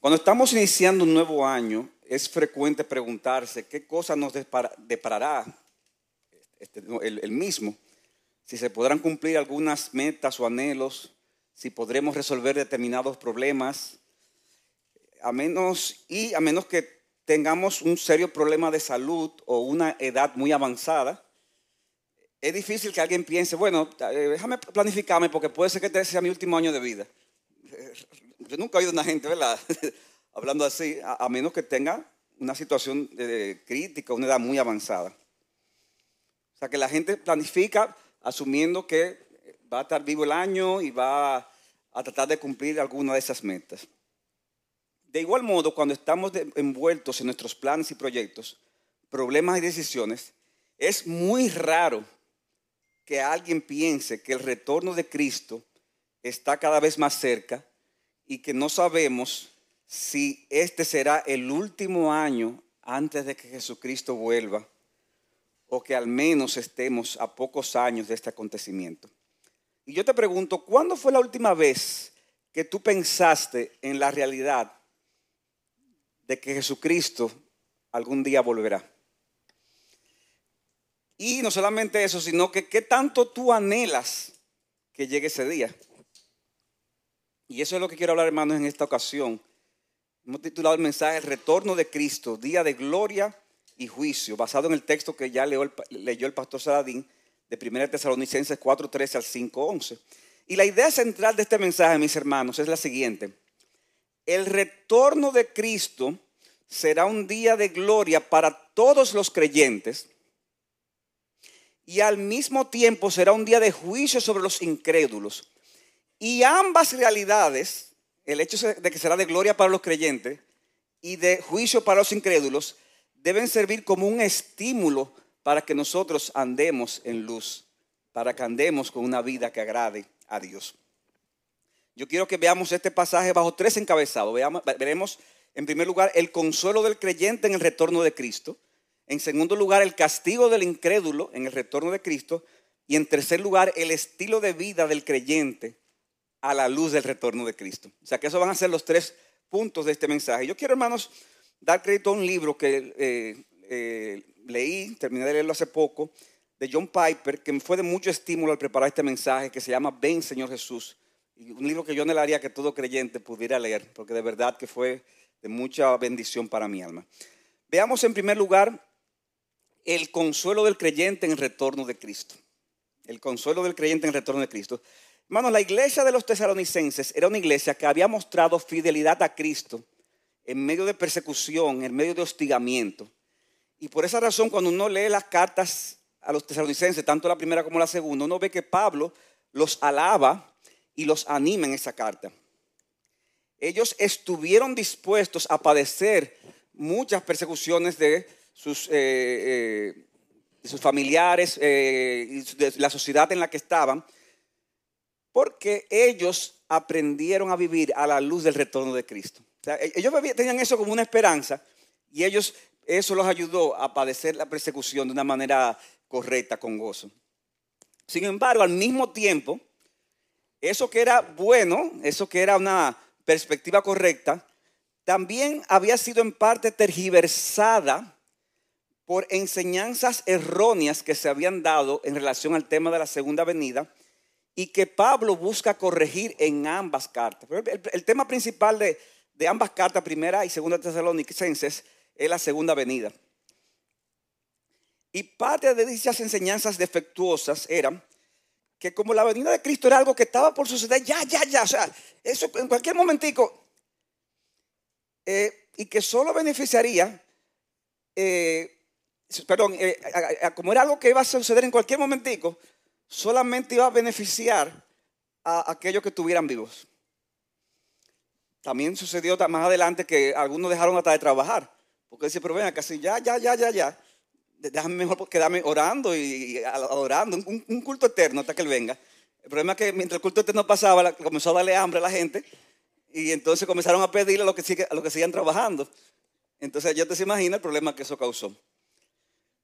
Cuando estamos iniciando un nuevo año, es frecuente preguntarse qué cosa nos deparará este, el, mismo, si se podrán cumplir algunas metas o anhelos, si podremos resolver determinados problemas, a menos y a menos que tengamos un serio problema de salud o una edad muy avanzada, es difícil que alguien piense, bueno, eh, déjame planificarme porque puede ser que este sea mi último año de vida. Yo nunca he oído a una gente, ¿verdad? Hablando así, a, menos que tenga una situación crítica, una edad muy avanzada. O sea, que la gente planifica asumiendo que va a estar vivo el año y va a tratar de cumplir alguna de esas metas. De igual modo, cuando estamos envueltos en nuestros planes y proyectos, problemas y decisiones, es muy raro que alguien piense que el retorno de Cristo está cada vez más cerca y que no sabemos si este será el último año antes de que Jesucristo vuelva o que al menos estemos a pocos años de este acontecimiento. Y yo te pregunto, ¿cuándo fue la última vez que tú pensaste en la realidad de que Jesucristo algún día volverá? Y no solamente eso, sino que qué tanto tú anhelas que llegue ese día. Y eso es lo que quiero hablar, hermanos, en esta ocasión. Hemos titulado el mensaje El retorno de Cristo, día de gloria y juicio, basado en el texto que ya leyó el, pastor Saladín de 1 Tesalonicenses 4:13 al 5:11. Y la idea central de este mensaje, mis hermanos, es la siguiente. El retorno de Cristo será un día de gloria para todos los creyentes y al mismo tiempo será un día de juicio sobre los incrédulos. Y ambas realidades, el hecho de que será de gloria para los creyentes y de juicio para los incrédulos, deben servir como un estímulo para que nosotros andemos en luz, para que andemos con una vida que agrade a Dios. Yo quiero que veamos este pasaje bajo tres encabezados. Veremos en primer lugar el consuelo del creyente en el retorno de Cristo. En segundo lugar, el castigo del incrédulo en el retorno de Cristo. Y en tercer lugar, el estilo de vida del creyente a la luz del retorno de Cristo. O sea que esos van a ser los tres puntos de este mensaje. Yo quiero, hermanos, dar crédito a un libro que eh, eh, leí, terminé de leerlo hace poco, de John Piper, que me fue de mucho estímulo al preparar este mensaje, que se llama Ven, Señor Jesús. Un libro que yo anhelaría que todo creyente pudiera leer, porque de verdad que fue de mucha bendición para mi alma. Veamos en primer lugar el consuelo del creyente en el retorno de Cristo. El consuelo del creyente en el retorno de Cristo. Hermanos, la iglesia de los tesalonicenses era una iglesia que había mostrado fidelidad a Cristo en medio de persecución, en medio de hostigamiento. Y por esa razón, cuando uno lee las cartas a los tesalonicenses, tanto la primera como la segunda, uno ve que Pablo los alaba y los anima en esa carta. Ellos estuvieron dispuestos a padecer muchas persecuciones de sus, eh, eh, familiares, eh, de la sociedad en la que estaban, porque ellos aprendieron a vivir a la luz del retorno de Cristo. E-, ellos tenían eso como una esperanza y ellos, eso los ayudó a padecer la persecución de una manera correcta, con gozo. Sin embargo, al mismo tiempo, eso que era bueno, eso que era una perspectiva correcta, también había sido en parte tergiversada por enseñanzas erróneas que se habían dado en relación al tema de la segunda venida y que Pablo busca corregir en ambas cartas. El, tema principal de, de, ambas cartas, primera y segunda tesalonicenses, es la segunda venida. Y parte de dichas enseñanzas defectuosas eran que como la venida de Cristo era algo que estaba por suceder, ya, ya, ya, o sea, eso en cualquier momentico, eh, y que solo beneficiaría eh, perdón, eh, como era algo que iba a suceder en cualquier momentico, solamente iba a beneficiar a aquellos que estuvieran vivos. También sucedió más adelante que algunos dejaron hasta de trabajar, porque dice, pero ven casi ya, ya, ya, ya, ya, déjame mejor quedarme orando y adorando, un, culto eterno hasta que Él venga. El problema es que mientras el culto eterno pasaba, comenzó a darle hambre a la gente y entonces comenzaron a pedirle a los que, a sigan trabajando. Entonces ya te se imagina el problema que eso causó.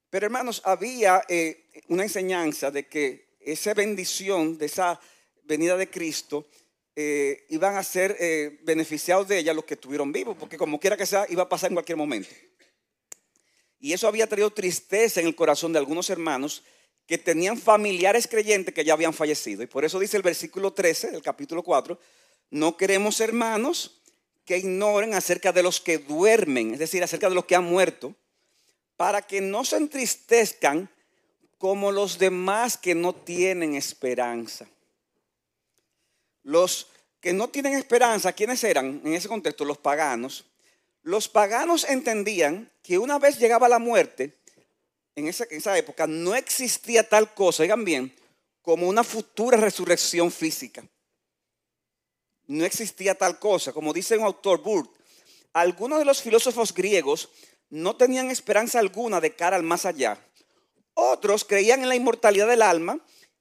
Pero hermanos, había eh, una enseñanza de que esa bendición de esa venida de Cristo eh, iban a ser eh, beneficiados de ella los que estuvieron vivos, porque como quiera que sea, iba a pasar en cualquier momento. Y eso había traído tristeza en el corazón de algunos hermanos que tenían familiares creyentes que ya habían fallecido. Y por eso dice el versículo 13 del capítulo 4, no queremos hermanos que ignoren acerca de los que duermen, es decir, acerca de los que han muerto, para que no se entristezcan como los demás que no tienen esperanza. Los que no tienen esperanza, ¿quiénes eran en ese contexto? Los paganos. Los paganos entendían que una vez llegaba la muerte, en esa, época no existía tal cosa, oigan bien, como una futura resurrección física. No existía tal cosa, como dice un autor, Burt. Algunos de los filósofos griegos no tenían esperanza alguna de cara al más allá. Otros creían en la inmortalidad del alma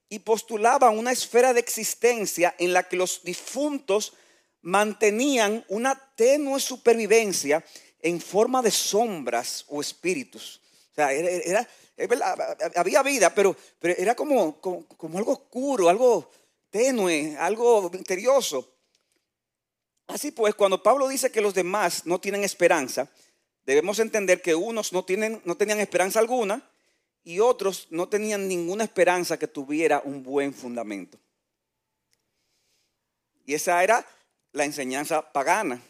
y postulaban una esfera de existencia en la que los difuntos mantenían una tenue supervivencia en forma de sombras o espíritus. O sea, había vida, pero, pero era como, como, algo oscuro, algo tenue, algo misterioso. Así pues, cuando Pablo dice que los demás no tienen esperanza, debemos entender que unos no, tienen, no tenían esperanza alguna y otros no tenían ninguna esperanza que tuviera un buen fundamento. Y esa era la enseñanza pagana.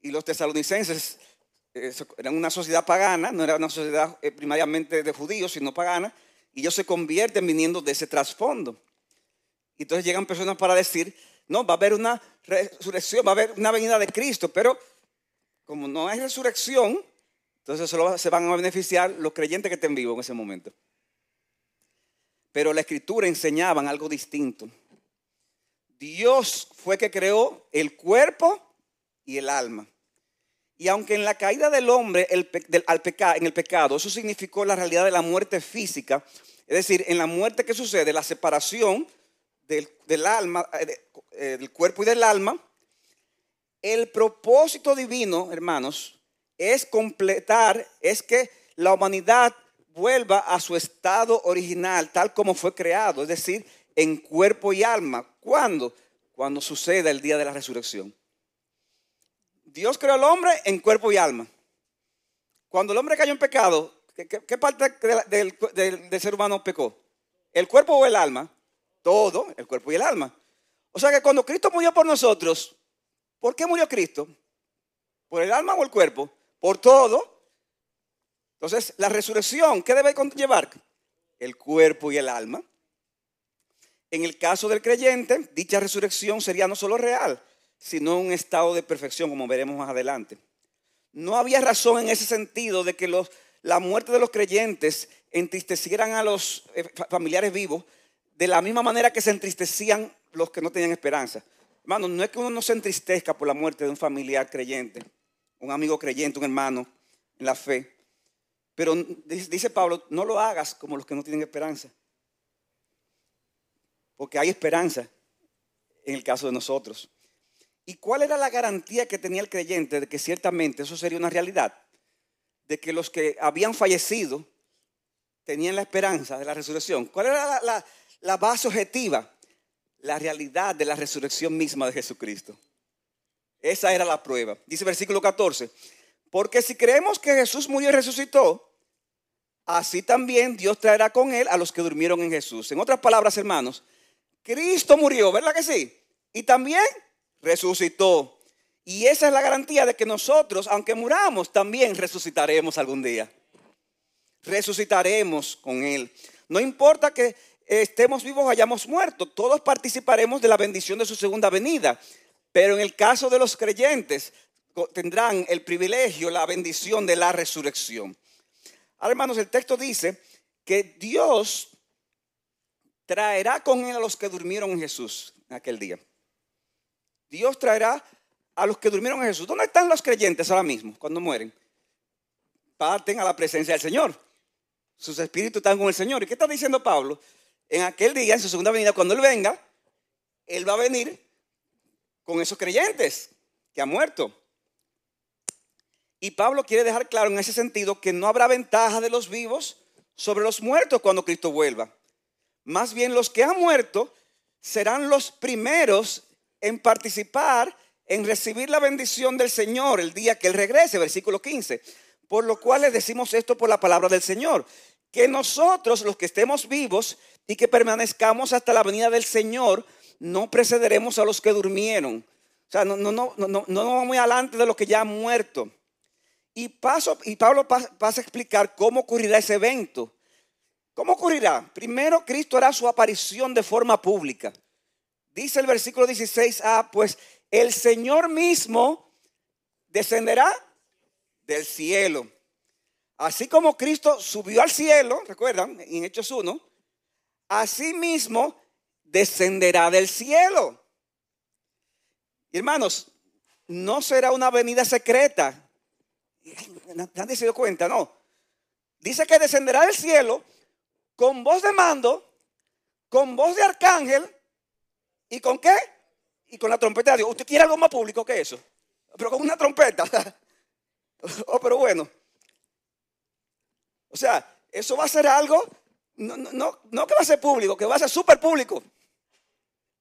Y los tesalonicenses eh, eran una sociedad pagana, no era una sociedad eh, primariamente de judíos, sino pagana, y ellos se convierten viniendo de ese trasfondo. Y entonces llegan personas para decir, no, va a haber una resurrección, va a haber una venida de Cristo, pero como no hay resurrección, entonces solo se van a beneficiar los creyentes que estén vivos en ese momento. Pero la escritura enseñaba algo distinto. Dios fue que creó el cuerpo y el alma. Y aunque en la caída del hombre el, al en el pecado, eso significó la realidad de la muerte física, es decir, en la muerte que sucede, la separación del, eh, eh, del cuerpo y del alma, el propósito divino, hermanos, es completar, es que la humanidad vuelva a su estado original, tal como fue creado, es decir, en cuerpo y alma. ¿Cuándo? Cuando suceda el día de la resurrección. Dios creó al hombre en cuerpo y alma. Cuando el hombre cayó en pecado, ¿qué, parte del, del ser humano pecó? ¿El cuerpo o el alma? Todo, el cuerpo y el alma. O sea que cuando Cristo murió por nosotros, ¿por qué murió Cristo? ¿Por el alma o el cuerpo? Por todo. Entonces, la resurrección, ¿qué debe llevar? El cuerpo y el alma. En el caso del creyente, dicha resurrección sería no solo real, sino un estado de perfección, como veremos más adelante. No había razón en ese sentido de que la muerte de los creyentes entristecieran a los eh, familiares vivos, de la misma manera que se entristecían los que no tenían esperanza. Hermano, no es que uno no se entristezca por la muerte de un familiar creyente, un amigo creyente, un hermano en la fe. Pero dice Pablo, no lo hagas como los que no tienen esperanza. Porque hay esperanza en el caso de nosotros. ¿Y cuál era la garantía que tenía el creyente de que ciertamente eso sería una realidad? De que los que habían fallecido tenían la esperanza de la resurrección. ¿Cuál era la, la base objetiva, la realidad de la resurrección misma de Jesucristo. Esa era la prueba. Dice versículo 14, porque si creemos que Jesús murió y resucitó, así también Dios traerá con él a los que durmieron en Jesús. En otras palabras, hermanos, Cristo murió, ¿verdad que sí? Y también resucitó. Y esa es la garantía de que nosotros, aunque muramos, también resucitaremos algún día. Resucitaremos con Él. No importa que estemos vivos o hayamos muerto, todos participaremos de la bendición de su segunda venida. Pero en el caso de los creyentes, tendrán el privilegio, la bendición de la resurrección. Ahora, hermanos, el texto dice que Dios traerá con él a los que durmieron en Jesús en aquel día. Dios traerá a los que durmieron en Jesús. ¿Dónde están los creyentes ahora mismo cuando mueren? Parten a la presencia del Señor. Sus espíritus están con el Señor. ¿Y qué está diciendo Pablo? en aquel día, en su segunda venida, cuando Él venga, Él va a venir con esos creyentes que han muerto. Y Pablo quiere dejar claro en ese sentido que no habrá ventaja de los vivos sobre los muertos cuando Cristo vuelva. Más bien los que han muerto serán los primeros en participar, en recibir la bendición del Señor el día que Él regrese, versículo 15. Por lo cual les decimos esto por la palabra del Señor, que nosotros los que estemos vivos y que permanezcamos hasta la venida del Señor, no precederemos a los que durmieron. O sea, no, no, no, no, no, vamos muy adelante de los que ya han muerto. Y, paso, y Pablo pasa a explicar cómo ocurrirá ese evento. ¿Cómo ocurrirá? Primero, Cristo hará su aparición de forma pública. Dice el versículo 16a, pues el Señor mismo descenderá del cielo. Así como Cristo subió al cielo, recuerdan, en Hechos 1, así mismo descenderá del cielo. Hermanos, no será una venida secreta. Nadie se dio cuenta, no. Dice que descenderá del cielo con voz de mando, con voz de arcángel y con qué? Y con la trompeta de Dios. ¿Usted quiere algo más público que eso? Pero con una trompeta. oh, pero bueno. O sea, eso va a ser algo, no, no, no que va a ser público, que va a ser súper público.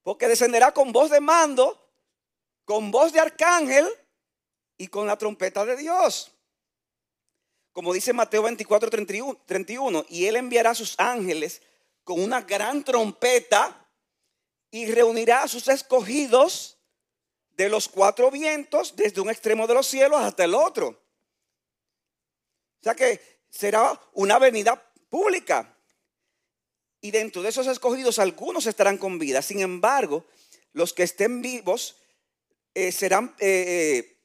Porque descenderá con voz de mando, con voz de arcángel y con la trompeta de Dios. Como dice Mateo 24, 31, y él enviará a sus ángeles con una gran trompeta y reunirá a sus escogidos de los cuatro vientos, desde un extremo de los cielos hasta el otro. O sea que será una venida pública. Y dentro de esos escogidos algunos estarán con vida. Sin embargo, los que estén vivos eh, serán, eh, eh,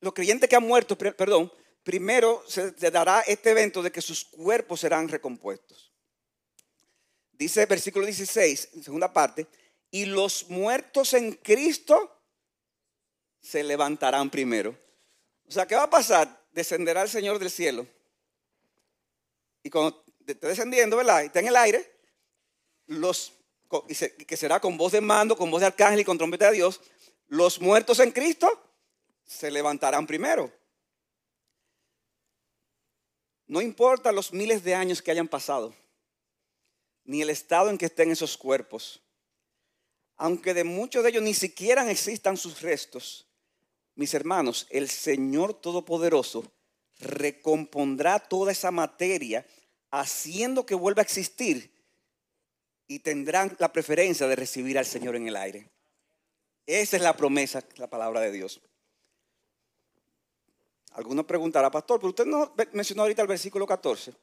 los creyentes que han muerto, perdón, primero se, dará este evento de que sus cuerpos serán recompuestos. Dice el versículo 16, en segunda parte, y los muertos en Cristo se levantarán primero. O sea, ¿qué va a pasar? Descenderá el Señor del cielo. Y cuando esté descendiendo, ¿verdad? Está en el aire, los, que será con voz de mando, con voz de arcángel y con trompeta de Dios, los muertos en Cristo se levantarán primero. No importa los miles de años que hayan pasado, ni el estado en que estén esos cuerpos, aunque de muchos de ellos ni siquiera existan sus restos, mis hermanos, el Señor Todopoderoso recompondrá toda esa materia haciendo que vuelva a existir y tendrán la preferencia de recibir al Señor en el aire. Esa es la promesa, la palabra de Dios. Alguno preguntará, pastor, pero usted no mencionó ahorita el versículo 14,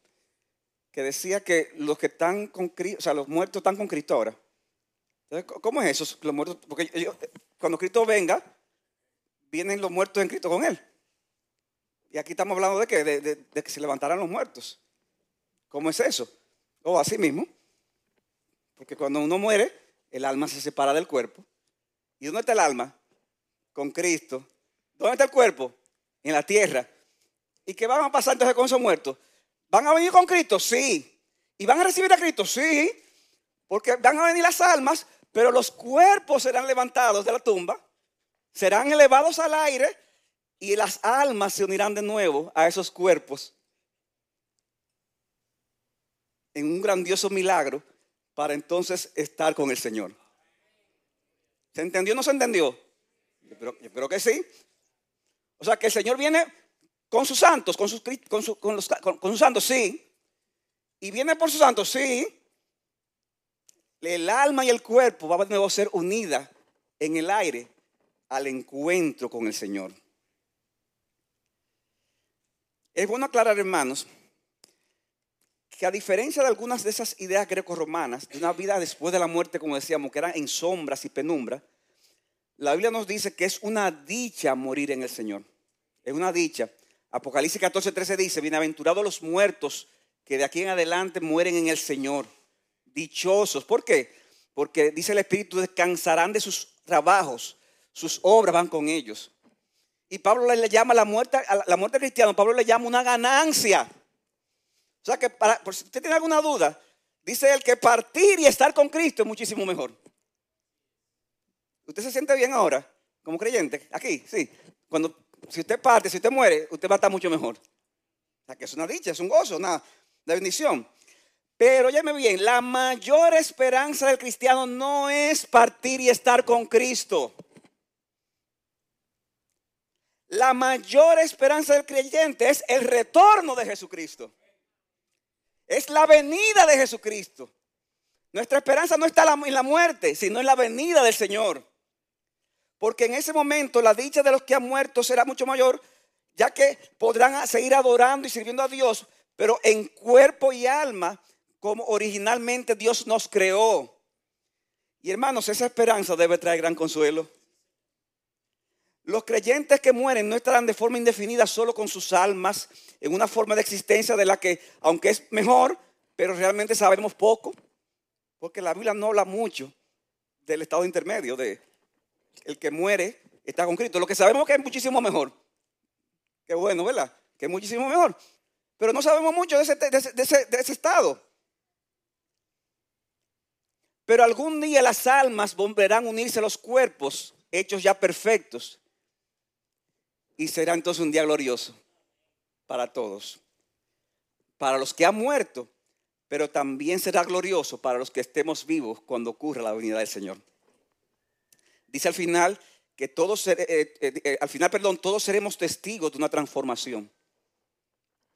que decía que los que están con Cristo, o sea, los muertos están con Cristo ahora. ¿cómo es eso? Los muertos, porque cuando Cristo venga, vienen los muertos en Cristo con Él. Y aquí estamos hablando de que, de, que se levantarán los muertos. ¿Cómo es eso? O así mismo. Porque cuando uno muere, el alma se separa del cuerpo. ¿Y dónde está el alma? Con Cristo. ¿Dónde está el cuerpo? en la tierra. ¿Y qué van a pasar entonces con esos muertos? ¿Van a venir con Cristo? Sí. ¿Y van a recibir a Cristo? Sí. Porque van a venir las almas, pero los cuerpos serán levantados de la tumba, serán elevados al aire y las almas se unirán de nuevo a esos cuerpos en un grandioso milagro para entonces estar con el Señor. ¿Se entendió o no se entendió? Yo yo creo que sí. O sea que el Señor viene con sus santos, con sus, los, santos, sí. Y viene por sus santos, sí. El alma y el cuerpo van a nuevo ser unidas en el aire al encuentro con el Señor. Es bueno aclarar, hermanos, que a diferencia de algunas de esas ideas greco-romanas, de una vida después de la muerte, como decíamos, que eran en sombras y penumbra, la Biblia nos dice que es una dicha morir en el Señor. Es una dicha. Apocalipsis 14, 13 dice, bienaventurados los muertos que de aquí en adelante mueren en el Señor. Dichosos. ¿Por qué? Porque dice el Espíritu, descansarán de sus trabajos, sus obras van con ellos. Y Pablo le llama la muerte, la muerte cristiana, Pablo le llama una ganancia. O sea que, para, por si usted tiene alguna duda, dice él que partir y estar con Cristo es muchísimo mejor. ¿Usted se siente bien ahora como creyente? Aquí, sí. Cuando si usted parte, si usted muere, usted va a estar mucho mejor. O sea, que es una dicha, es un gozo, una bendición. Pero óyeme bien, la mayor esperanza del cristiano no es partir y estar con Cristo. La mayor esperanza del creyente es el retorno de Jesucristo. Es la venida de Jesucristo. Nuestra esperanza no está en la muerte, sino en la venida del Señor. Porque en ese momento la dicha de los que han muerto será mucho mayor, ya que podrán seguir adorando y sirviendo a Dios, pero en cuerpo y alma, como originalmente Dios nos creó. Y hermanos, esa esperanza debe traer gran consuelo. Los creyentes que mueren no estarán de forma indefinida solo con sus almas en una forma de existencia de la que, aunque es mejor, pero realmente sabemos poco, porque la Biblia no habla mucho del estado intermedio, de el que muere está con Cristo. Lo que sabemos que es muchísimo mejor. Qué bueno, ¿verdad? Que es muchísimo mejor. Pero no sabemos mucho de ese, de ese estado. Pero algún día las almas volverán a unirse a los cuerpos hechos ya perfectos y será entonces un día glorioso para todos. Para los que han muerto, pero también será glorioso para los que estemos vivos cuando ocurra la venida del Señor. Dice al final que todos, eh, eh, eh, al final, perdón, todos seremos testigos de una transformación.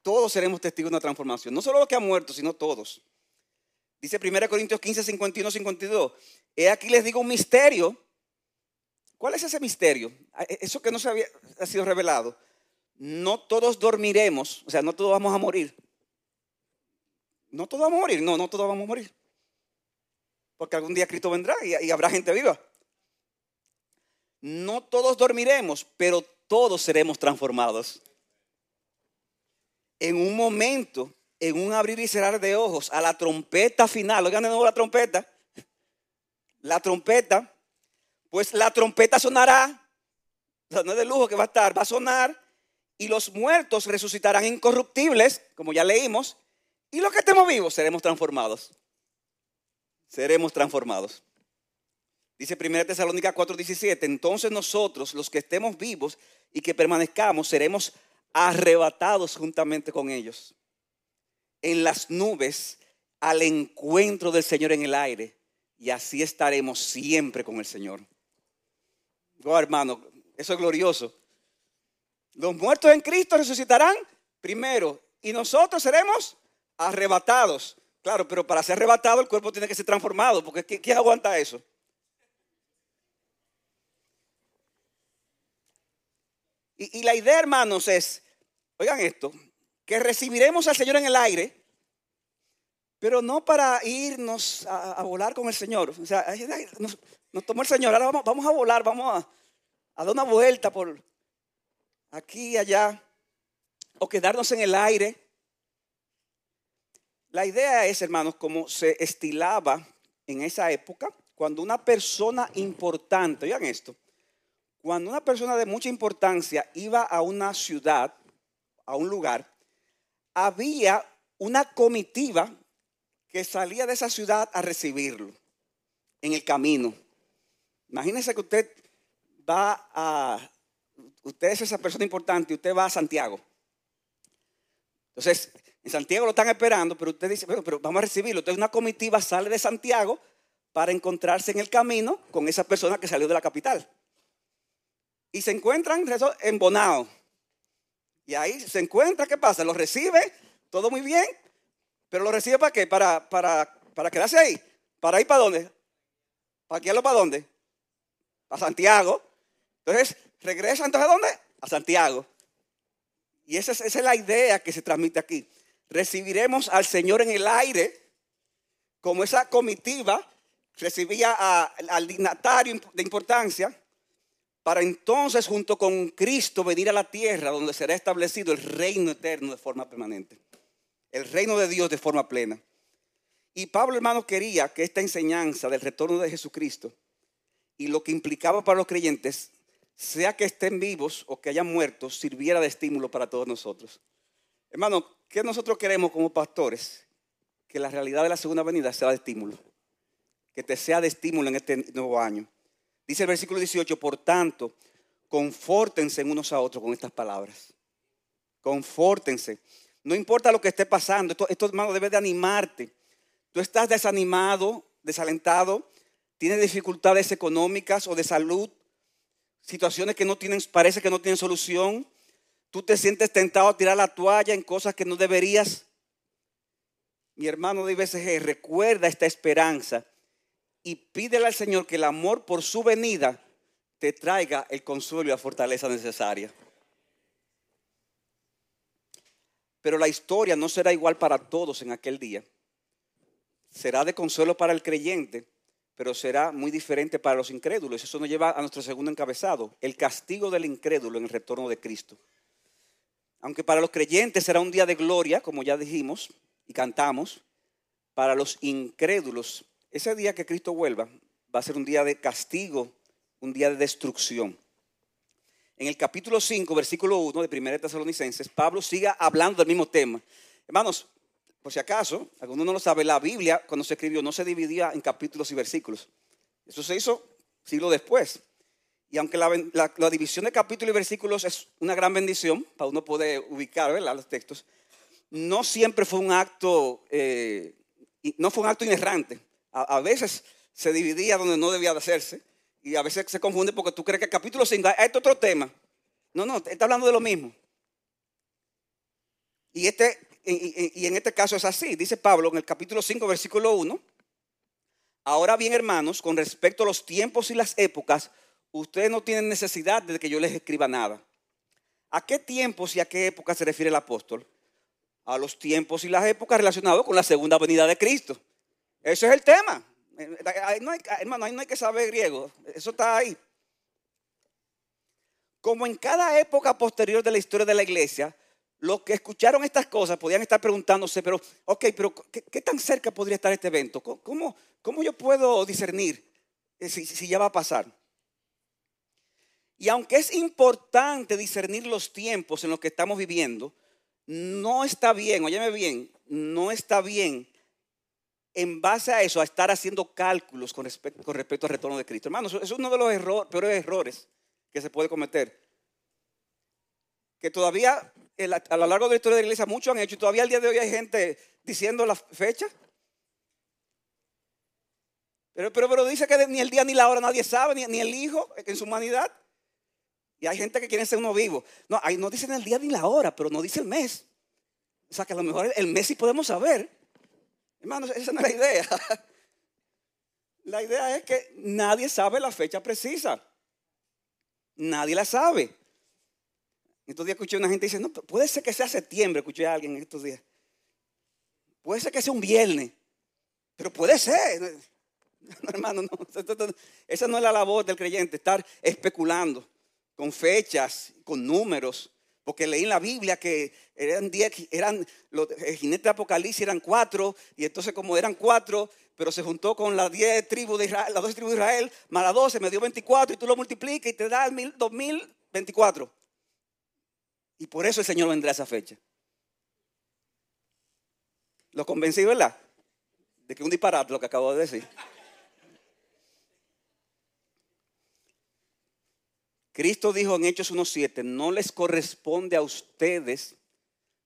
Todos seremos testigos de una transformación. No solo los que han muerto, sino todos. Dice 1 Corintios 15, 51, 52. He aquí les digo un misterio ¿Cuál es ese misterio? Ah, e, eso que no se había, ha sido revelado. No todos dormiremos, o sea, no todos vamos a morir. No todos vamos a morir, no, no todos vamos a morir. Porque algún día Cristo vendrá y, y habrá gente viva. No todos dormiremos, pero todos seremos transformados. En un momento, en un abrir y cerrar de ojos, a la trompeta final, oigan de nuevo la trompeta. La trompeta pues la trompeta sonará, no es de lujo que va a estar, va a sonar y los muertos resucitarán incorruptibles, como ya leímos, y los que estemos vivos seremos transformados. Seremos transformados. Dice 1 Tesalónica 4:17, entonces nosotros, los que estemos vivos y que permanezcamos, seremos arrebatados juntamente con ellos en las nubes al encuentro del Señor en el aire, y así estaremos siempre con el Señor. Oh, hermano, eso es glorioso. Los muertos en Cristo resucitarán primero y nosotros seremos arrebatados. Claro, pero para ser arrebatado el cuerpo tiene que ser transformado, porque ¿quién aguanta eso? Y, la idea, hermanos, es, oigan esto, que recibiremos al Señor en el aire, pero no para irnos a, volar con el Señor. O sea, nos, tomó el Señor, ahora vamos, a volar, vamos a, a dar una vuelta por aquí allá, o quedarnos en el aire. La idea es, hermanos, como se estilaba en esa época, cuando una persona importante, oigan esto, cuando una persona de mucha importancia iba a una ciudad, a un lugar, había una comitiva que salía de esa ciudad a recibirlo en el camino. Imagínense que usted va a, usted es esa persona importante, usted va a Santiago. Entonces, en Santiago lo están esperando, pero usted dice, pero vamos a recibirlo. Entonces una comitiva sale de Santiago para encontrarse en el camino con esa persona que salió de la capital. Y se encuentran en Bonao. Y ahí se encuentra, ¿qué pasa? Lo recibe, todo muy bien, pero lo recibe para qué? Para, para, para quedarse ahí. ¿Para ir para dónde? ¿Para quedarlo para dónde? A Santiago. Entonces, regresa entonces a dónde? A Santiago. Y esa es, la idea que se transmite aquí. Recibiremos al Señor en el aire, como esa comitiva recibía al dignatario de importancia, para entonces junto con Cristo venir a la tierra donde será establecido el reino eterno de forma permanente. El reino de Dios de forma plena. Y Pablo hermano quería que esta enseñanza del retorno de Jesucristo y lo que implicaba para los creyentes sea que estén vivos o que hayan muerto, sirviera de estímulo para todos nosotros. Hermano, ¿qué nosotros queremos como pastores? Que la realidad de la segunda venida sea de estímulo. Que te sea de estímulo en este nuevo año. Dice el versículo 18, por tanto, confórtense unos a otros con estas palabras. Confórtense. No importa lo que esté pasando, esto, esto hermano debe de animarte. Tú estás desanimado, desalentado, tienes dificultades económicas o de salud, situaciones que no tienen, parece que no tienen solución. Tú te sientes tentado a tirar la toalla en cosas que no deberías. Mi hermano de IBCG, recuerda esta esperanza y pídele al Señor que el amor por su venida te traiga el consuelo y la fortaleza necesaria. Pero la historia no será igual para todos en aquel día. Será de consuelo para el creyente, pero será muy diferente para los incrédulos. Eso nos lleva a nuestro segundo encabezado, el castigo del incrédulo en el retorno de Cristo. Aunque para los creyentes será un día de gloria, como ya dijimos y cantamos, para los incrédulos, ese día que Cristo vuelva va a ser un día de castigo, un día de destrucción. En el capítulo 5, versículo 1 de 1 Tesalonicenses, Pablo sigue hablando del mismo tema. Hermanos, por si acaso, alguno no lo sabe, la Biblia cuando se escribió no se dividía en capítulos y versículos. Eso se hizo siglo después. Y aunque la, división de capítulos y versículos es una gran bendición para uno poder ubicar los textos, no siempre fue un acto, eh, no fue un acto inerrante. A, veces se dividía donde no debía de hacerse y a veces se confunde porque tú crees que el capítulo 5 es otro tema. No, no, está hablando de lo mismo. Y este y, en este caso es así. Dice Pablo en el capítulo 5, versículo 1. Ahora bien, hermanos, con respecto a los tiempos y las épocas, ustedes no tienen necesidad de que yo les escriba nada. ¿A qué tiempos y a qué épocas se refiere el apóstol? A los tiempos y las épocas relacionados con la segunda venida de Cristo. Ese es el tema. no hay, hermano, ahí no hay que saber griego. Eso está ahí. Como en cada época posterior de la historia de la iglesia, los que escucharon estas cosas podían estar preguntándose, pero, ok, pero ¿qué, tan cerca podría estar este evento? ¿Cómo, cómo yo puedo discernir eh, si, si ya va a pasar? Y aunque es importante discernir los tiempos en los que estamos viviendo, no está bien, óyeme bien, no está bien en base a eso, a estar haciendo cálculos con respecto, con respecto al retorno de Cristo. Hermanos, es uno de los peores errores que se puede cometer. Que todavía a lo largo de la historia de la iglesia muchos han hecho y todavía al día de hoy hay gente diciendo la fecha. Pero, pero, dice que ni el día ni la hora nadie sabe, ni, el hijo en su humanidad. Y hay gente que quiere ser uno vivo. No, ahí no dicen el día ni la hora, pero no dice el mes. O sea que a lo mejor el mes sí podemos saber. Hermanos, esa no es la idea. La idea es que nadie sabe la fecha precisa. Nadie la sabe. Estos días escuché a una gente dice, no, puede ser que sea septiembre, escuché a alguien en estos días. Puede ser que sea un viernes, pero puede ser. No, hermano, no. Esa no es la labor del creyente, estar especulando con fechas, con números. Porque leí en la Biblia que eran diez, eran los jinetes de Apocalipsis eran cuatro, y entonces como eran cuatro, pero se juntó con las diez tribus de Israel, las dos tribus de Israel, más las doce, me dio 24, y tú lo multiplicas y te da mil, dos mil veinticuatro. Y por eso el Señor vendrá a esa fecha. Lo convencí, ¿verdad? De que un disparate lo que acabo de decir. Cristo dijo en Hechos 1.7, no les corresponde a ustedes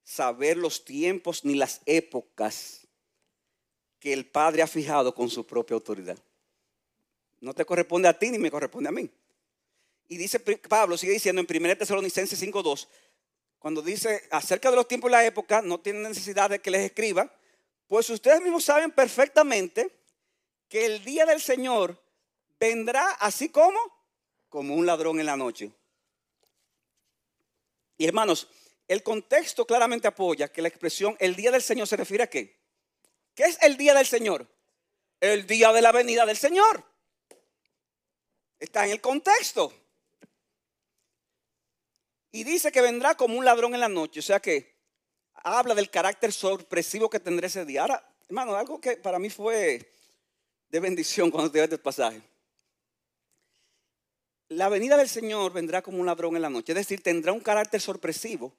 saber los tiempos ni las épocas que el Padre ha fijado con su propia autoridad. No te corresponde a ti ni me corresponde a mí. Y dice Pablo, sigue diciendo en 1 Tesalonicenses 5.2, cuando dice acerca de los tiempos y la época, no tienen necesidad de que les escriba, pues ustedes mismos saben perfectamente que el día del Señor vendrá así como, como un ladrón en la noche. Y hermanos, el contexto claramente apoya que la expresión el día del Señor se refiere a qué? ¿Qué es el día del Señor? El día de la venida del Señor. Está en el contexto. Y dice que vendrá como un ladrón en la noche. O sea que habla del carácter sorpresivo que tendrá ese día. Ahora, hermano, algo que para mí fue de bendición cuando te este pasaje. La venida del Señor vendrá como un ladrón en la noche. Es decir, tendrá un carácter sorpresivo,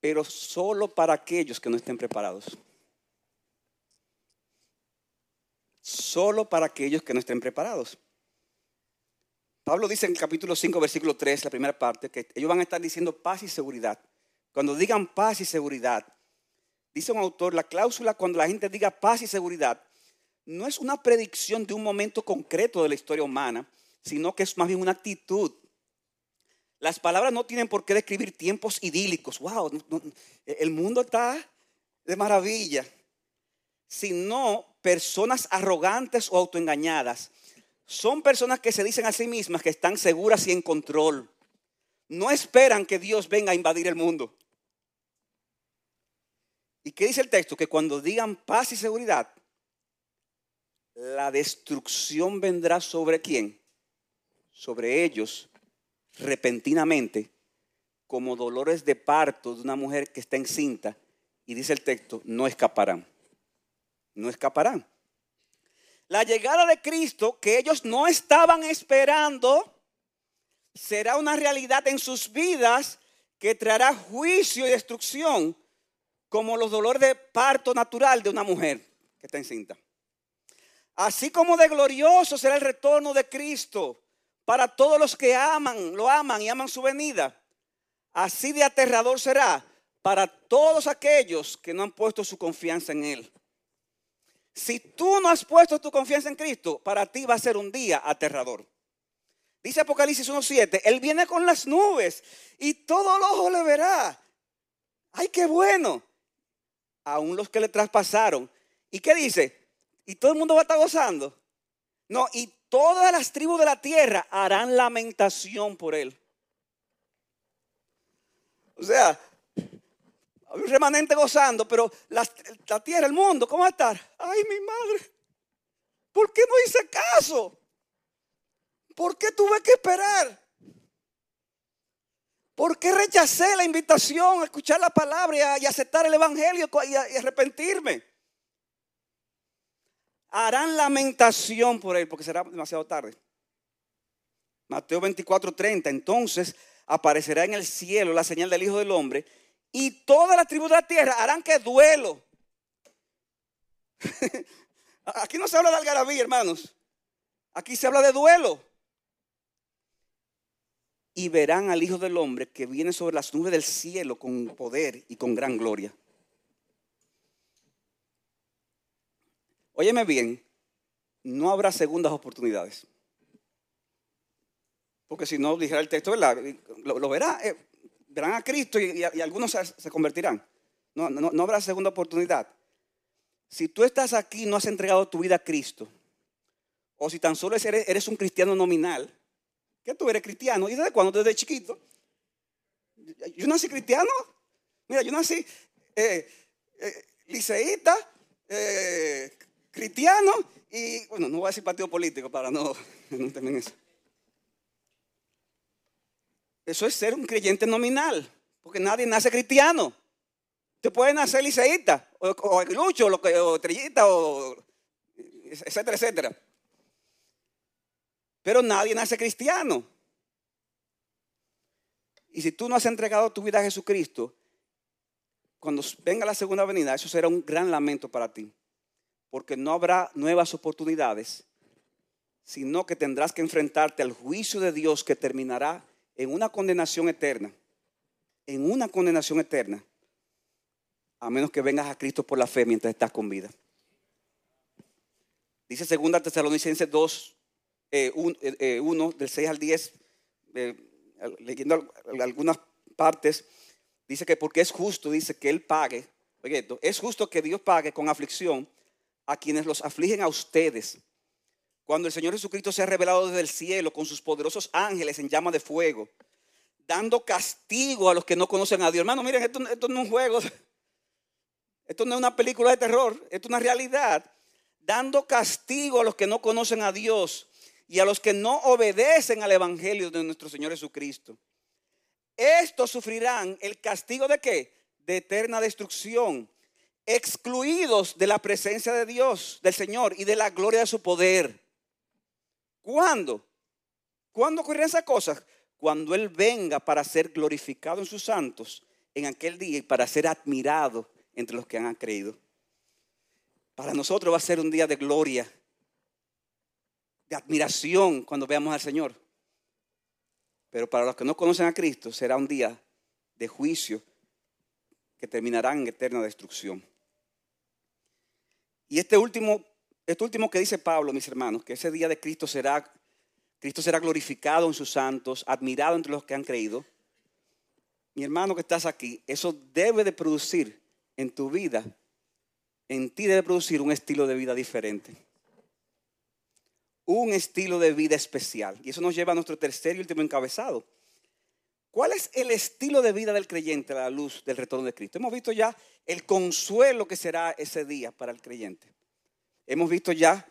pero solo para aquellos que no estén preparados. Solo para aquellos que no estén preparados. Pablo dice en el capítulo 5, versículo 3, la primera parte, que ellos van a estar diciendo paz y seguridad. Cuando digan paz y seguridad, dice un autor, la cláusula cuando la gente diga paz y seguridad, no es una predicción de un momento concreto de la historia humana, sino que es más bien una actitud Las palabras no tienen por qué describir tiempos idílicos. Wow, el mundo está de maravilla. Sino personas arrogantes o autoengañadas. Son personas que se dicen a sí mismas que están seguras y en control. No esperan que Dios venga a invadir el mundo. ¿Y qué dice el texto? Que cuando digan paz y seguridad, la destrucción vendrá sobre quién? Sobre ellos repentinamente, como dolores de parto de una mujer que está encinta. Y dice el texto, no escaparán. No escaparán. La llegada de Cristo que ellos no estaban esperando será una realidad en sus vidas que traerá juicio y destrucción como los dolores de parto natural de una mujer que está encinta. Así como de glorioso será el retorno de Cristo para todos los que aman, lo aman y aman su venida. Así de aterrador será para todos aquellos que no han puesto su confianza en Él. Si tú no has puesto tu confianza en Cristo, para ti va a ser un día aterrador. Dice Apocalipsis 1.7, Él viene con las nubes y todo el ojo le verá. ¡Ay, qué bueno! Aún los que le traspasaron. ¿Y qué dice? Y todo el mundo va a estar gozando. No, y todas las tribus de la tierra harán lamentación por él. O sea, un remanente gozando, pero la, tierra, el mundo, ¿cómo va a estar? Ay, mi madre, ¿por qué no hice caso? ¿Por qué tuve que esperar? ¿Por qué rechacé la invitación a escuchar la palabra y a, aceptar el evangelio y a arrepentirme? harán lamentación por él porque será demasiado tarde. Mateo 24, 30. Entonces aparecerá en el cielo la señal del Hijo del Hombre y todas las tribus de la tierra harán que duelo. Aquí no se habla de algarabía, hermanos. Aquí se habla de duelo. Y verán al Hijo del Hombre que viene sobre las nubes del cielo con poder y con gran gloria. Óyeme bien, no habrá segundas oportunidades. Porque si no, dijera el texto, ¿verdad? Lo, verá, eh, verán a Cristo y, algunos se, convertirán. No, no, habrá segunda oportunidad. Si tú estás aquí y no has entregado tu vida a Cristo, o si tan solo eres, un cristiano nominal, ¿qué tú eres cristiano? ¿Y desde cuándo? Desde chiquito. Yo nací cristiano. Mira, yo nací eh, eh, liceísta, eh, cristiano y, bueno, no voy a decir partido político para no, no eso. Eso es ser un creyente nominal, porque nadie nace cristiano. Te puede nacer liceísta, o, o lucho, o estrellita, o etcétera, etcétera. Pero nadie nace cristiano. Y si tú no has entregado tu vida a Jesucristo, cuando venga la segunda venida, eso será un gran lamento para ti porque no habrá nuevas oportunidades, sino que tendrás que enfrentarte al juicio de Dios que terminará en una condenación eterna, en una condenación eterna, a menos que vengas a Cristo por la fe mientras estás con vida. Dice 2 Tesalonicenses 2, 1, eh, eh, eh, del 6 al 10, leyendo algunas partes, dice que porque es justo, dice que Él pague, es justo que Dios pague con aflicción a quienes los afligen a ustedes. Cuando el Señor Jesucristo se ha revelado desde el cielo con sus poderosos ángeles en llama de fuego, dando castigo a los que no conocen a Dios. Hermano, miren, esto, no es un juego, esto no es una película de terror, esto es una realidad. Dando castigo a los que no conocen a Dios y a los que no obedecen al Evangelio de nuestro Señor Jesucristo. Estos sufrirán el castigo de qué? De eterna destrucción excluidos de la presencia de Dios, del Señor y de la gloria de su poder. ¿Cuándo? ¿Cuándo ocurrirán esas cosas? Cuando Él venga para ser glorificado en sus santos en aquel día y para ser admirado entre los que han creído. Para nosotros va a ser un día de gloria, de admiración cuando veamos al Señor. Pero para los que no conocen a Cristo será un día de juicio que terminará en eterna destrucción. Y este último, este último que dice Pablo, mis hermanos, que ese día de Cristo será Cristo será glorificado en sus santos, admirado entre los que han creído. Mi hermano que estás aquí, eso debe de producir en tu vida, en ti debe producir un estilo de vida diferente. Un estilo de vida especial. Y eso nos lleva a nuestro tercer y último encabezado. ¿Cuál es el estilo de vida del creyente a la luz del retorno de Cristo? Hemos visto ya el consuelo que será ese día para el creyente. Hemos visto ya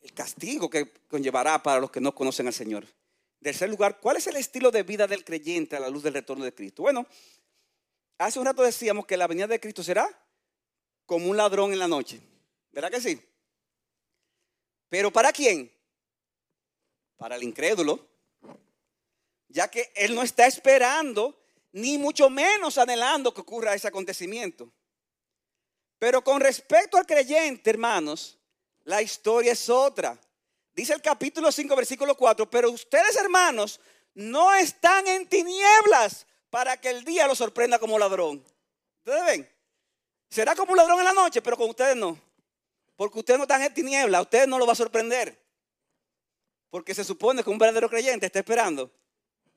el castigo que conllevará para los que no conocen al Señor. En tercer lugar, ¿cuál es el estilo de vida del creyente a la luz del retorno de Cristo? Bueno, hace un rato decíamos que la venida de Cristo será como un ladrón en la noche. ¿Verdad que sí? Pero ¿para quién? Para el incrédulo ya que Él no está esperando, ni mucho menos anhelando que ocurra ese acontecimiento. Pero con respecto al creyente, hermanos, la historia es otra. Dice el capítulo 5, versículo 4, pero ustedes, hermanos, no están en tinieblas para que el día los sorprenda como ladrón. ¿Ustedes ven? Será como un ladrón en la noche, pero con ustedes no. Porque ustedes no están en tinieblas, ustedes no lo va a sorprender. Porque se supone que un verdadero creyente está esperando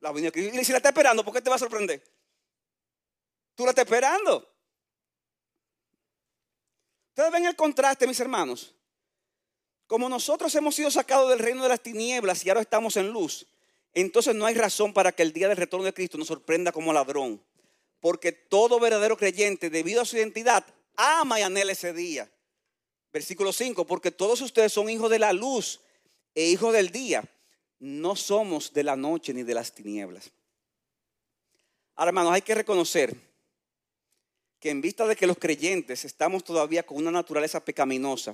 la venida. Y si la está esperando, ¿por qué te va a sorprender? Tú la estás esperando. Ustedes ven el contraste, mis hermanos. Como nosotros hemos sido sacados del reino de las tinieblas y ahora estamos en luz, entonces no hay razón para que el día del retorno de Cristo nos sorprenda como ladrón. Porque todo verdadero creyente, debido a su identidad, ama y anhela ese día. Versículo 5, porque todos ustedes son hijos de la luz e hijos del día no somos de la noche ni de las tinieblas. Ahora, hermanos, hay que reconocer que en vista de que los creyentes estamos todavía con una naturaleza pecaminosa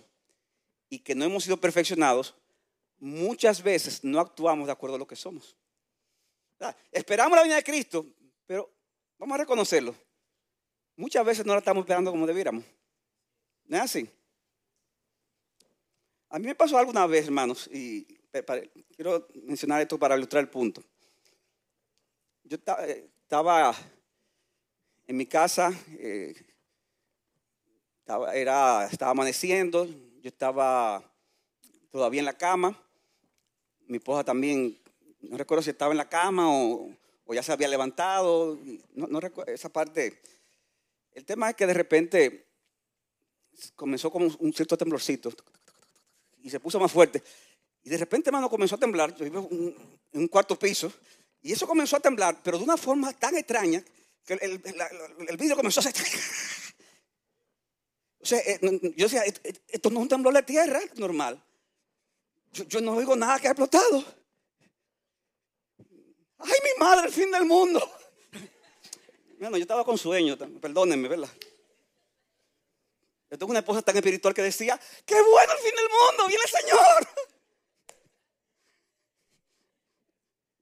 y que no hemos sido perfeccionados, muchas veces no actuamos de acuerdo a lo que somos. Esperamos la venida de Cristo, pero vamos a reconocerlo. Muchas veces no la estamos esperando como debiéramos. ¿No es así? A mí me pasó alguna vez, hermanos, y quiero mencionar esto para ilustrar el punto. Yo eh, estaba en mi casa, eh, estaba, estaba amaneciendo, yo estaba todavía en la cama, mi esposa también, no recuerdo si estaba en la cama o, ya se había levantado, no, recuerdo esa parte. El tema es que de repente comenzó como un cierto temblorcito y se puso más fuerte. Y de repente, hermano, comenzó a temblar. Yo vivo en un cuarto piso. Y eso comenzó a temblar, pero de una forma tan extraña el, el, comenzó a hacer. O sea, eh, yo decía, esto no es un temblor de tierra normal. Yo, no oigo nada que ha explotado. ¡Ay, mi madre, el fin del mundo! Bueno, yo estaba con sueño, perdónenme, ¿verdad? Yo tengo una esposa tan espiritual que decía, ¡qué bueno el fin del mundo! ¡Viene el Señor!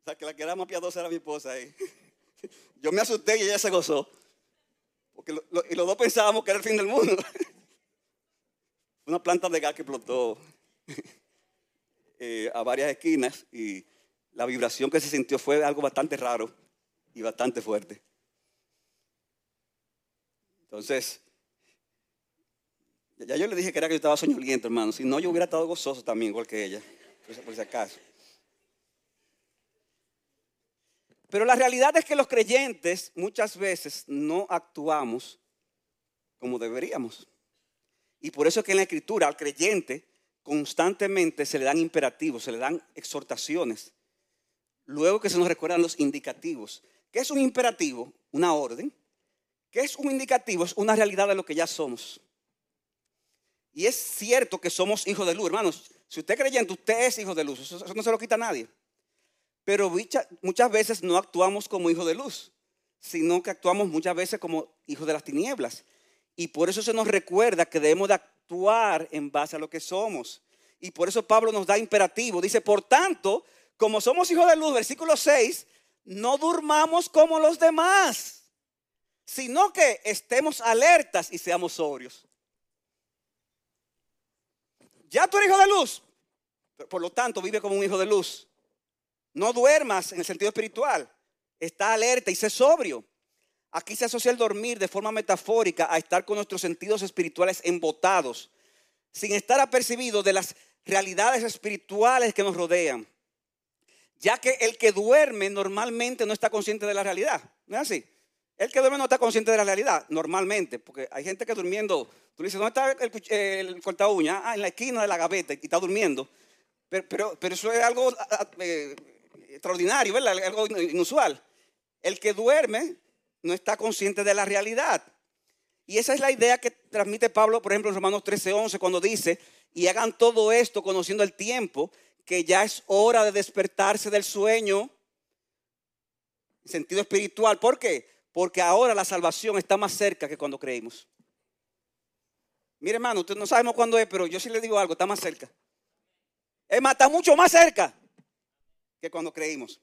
La que la que era más piadosa era mi esposa ahí. Yo me asusté y ella se gozó. Porque y los dos pensábamos que era el fin del mundo. Una planta de gas que explotó eh, a varias esquinas y la vibración que se sintió fue algo bastante raro y bastante fuerte. Entonces, ya yo le dije que era que yo estaba soñoliento, hermano. Si no, yo hubiera estado gozoso también, igual que ella, por si acaso. Pero la realidad es que los creyentes muchas veces no actuamos como deberíamos. Y por eso es que en la escritura al creyente constantemente se le dan imperativos, se le dan exhortaciones. Luego que se nos recuerdan los indicativos. ¿Qué es un imperativo? Una orden. ¿Qué es un indicativo? Es una realidad de lo que ya somos. Y es cierto que somos hijos de luz, hermanos. Si usted es creyente, usted es hijo de luz. Eso, no se lo quita a nadie. Pero muchas veces no actuamos como hijos de luz, sino que actuamos muchas veces como hijos de las tinieblas. Y por eso se nos recuerda que debemos de actuar en base a lo que somos. Y por eso Pablo nos da imperativo. Dice, por tanto, como somos hijos de luz, versículo 6, no durmamos como los demás, sino que estemos alertas y seamos sobrios. Ya tú eres hijo de luz, por lo tanto vive como un hijo de luz. No duermas en el sentido espiritual. Está alerta y sé sobrio. Aquí se asocia el dormir de forma metafórica a estar con nuestros sentidos espirituales embotados, sin estar apercibidos de las realidades espirituales que nos rodean. ya que el que duerme normalmente no está consciente de la realidad. ¿No es así? El que duerme no está consciente de la realidad, normalmente, porque hay gente que durmiendo, tú le dices, ¿dónde está el, el corta uña? Ah, en la esquina de la gaveta y está durmiendo. Pero, pero, eso es algo ah, ah, eh, extraordinario, ¿verdad? Algo inusual. El que duerme no está consciente de la realidad. Y esa es la idea que transmite Pablo, por ejemplo, en Romanos 13:11, cuando dice, y hagan todo esto conociendo el tiempo, que ya es hora de despertarse del sueño en sentido espiritual. ¿Por qué? Porque ahora la salvación está más cerca que cuando creímos. Mire, hermano, usted no sabemos cuándo es, pero yo sí le digo algo, está más cerca. Es más, está mucho más cerca que cuando creímos.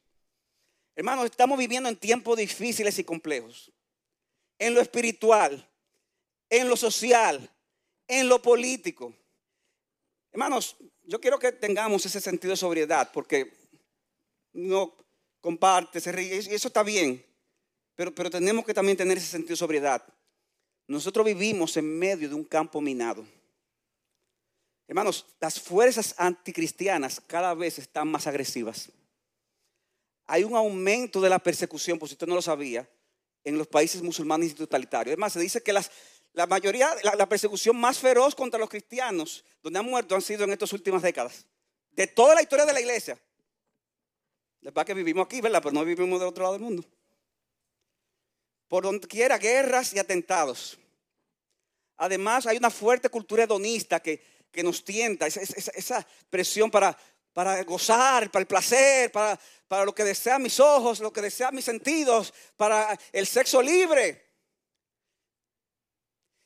Hermanos, estamos viviendo en tiempos difíciles y complejos. En lo espiritual, en lo social, en lo político. Hermanos, yo quiero que tengamos ese sentido de sobriedad, porque no comparte, se ríe, y eso está bien. Pero, pero tenemos que también tener ese sentido de sobriedad. Nosotros vivimos en medio de un campo minado. Hermanos, las fuerzas anticristianas cada vez están más agresivas. Hay un aumento de la persecución, por si usted no lo sabía, en los países musulmanes y totalitarios. Es más, se dice que la mayoría, la, la, persecución más feroz contra los cristianos, donde han muerto, han sido en estas últimas décadas. De toda la historia de la iglesia. Es verdad que vivimos aquí, ¿verdad? Pero no vivimos del otro lado del mundo por donde quiera guerras y atentados. Además, hay una fuerte cultura hedonista que, que nos tienta, esa, presión para, para gozar, para el placer, para, para lo que desean mis ojos, lo que desean mis sentidos, para el sexo libre.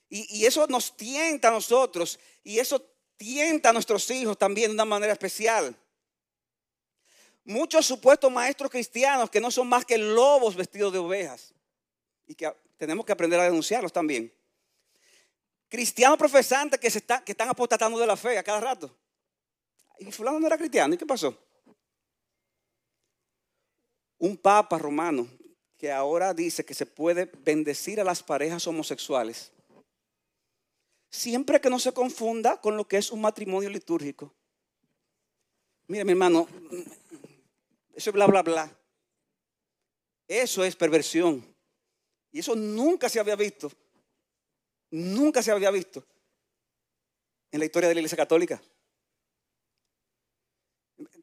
Y, y eso nos tienta a nosotros y eso tienta a nuestros hijos también de una manera especial. Muchos supuestos maestros cristianos que no son más que lobos vestidos de ovejas y que tenemos que aprender a denunciarlos también. Cristianos profesantes que, se están, que están apostatando de la fe a cada rato. Y fulano no era cristiano, ¿y qué pasó? Un papa romano que ahora dice que se puede bendecir a las parejas homosexuales. Siempre que no se confunda con lo que es un matrimonio litúrgico. Mire, mi hermano, eso es bla, bla, bla. Eso es perversión. Y eso nunca se había visto. Nunca se había visto en la historia de la Iglesia Católica.